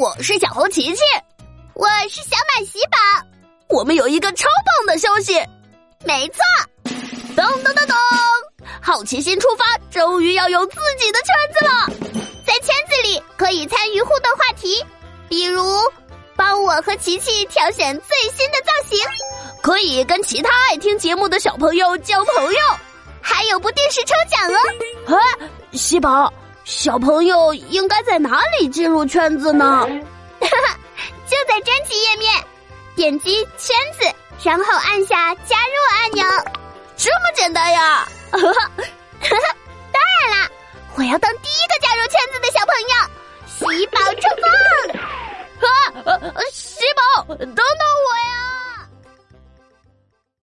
我是小红琪琪，我是小满喜宝。我们有一个超棒的消息，没错，噔噔噔噔，好奇心出发，终于要有自己的圈子了。在圈子里可以参与互动话题，比如帮我和琪琪挑选最新的造型，可以跟其他爱听节目的小朋友交朋友，还有不定时抽奖哦。啊，喜宝，小朋友应该在哪里进入圈子呢？就在专辑页面，点击圈子，然后按下加入按钮，这么简单呀！当然啦，我要当第一个加入圈子的小朋友，喜宝出发！啊，喜宝，等等！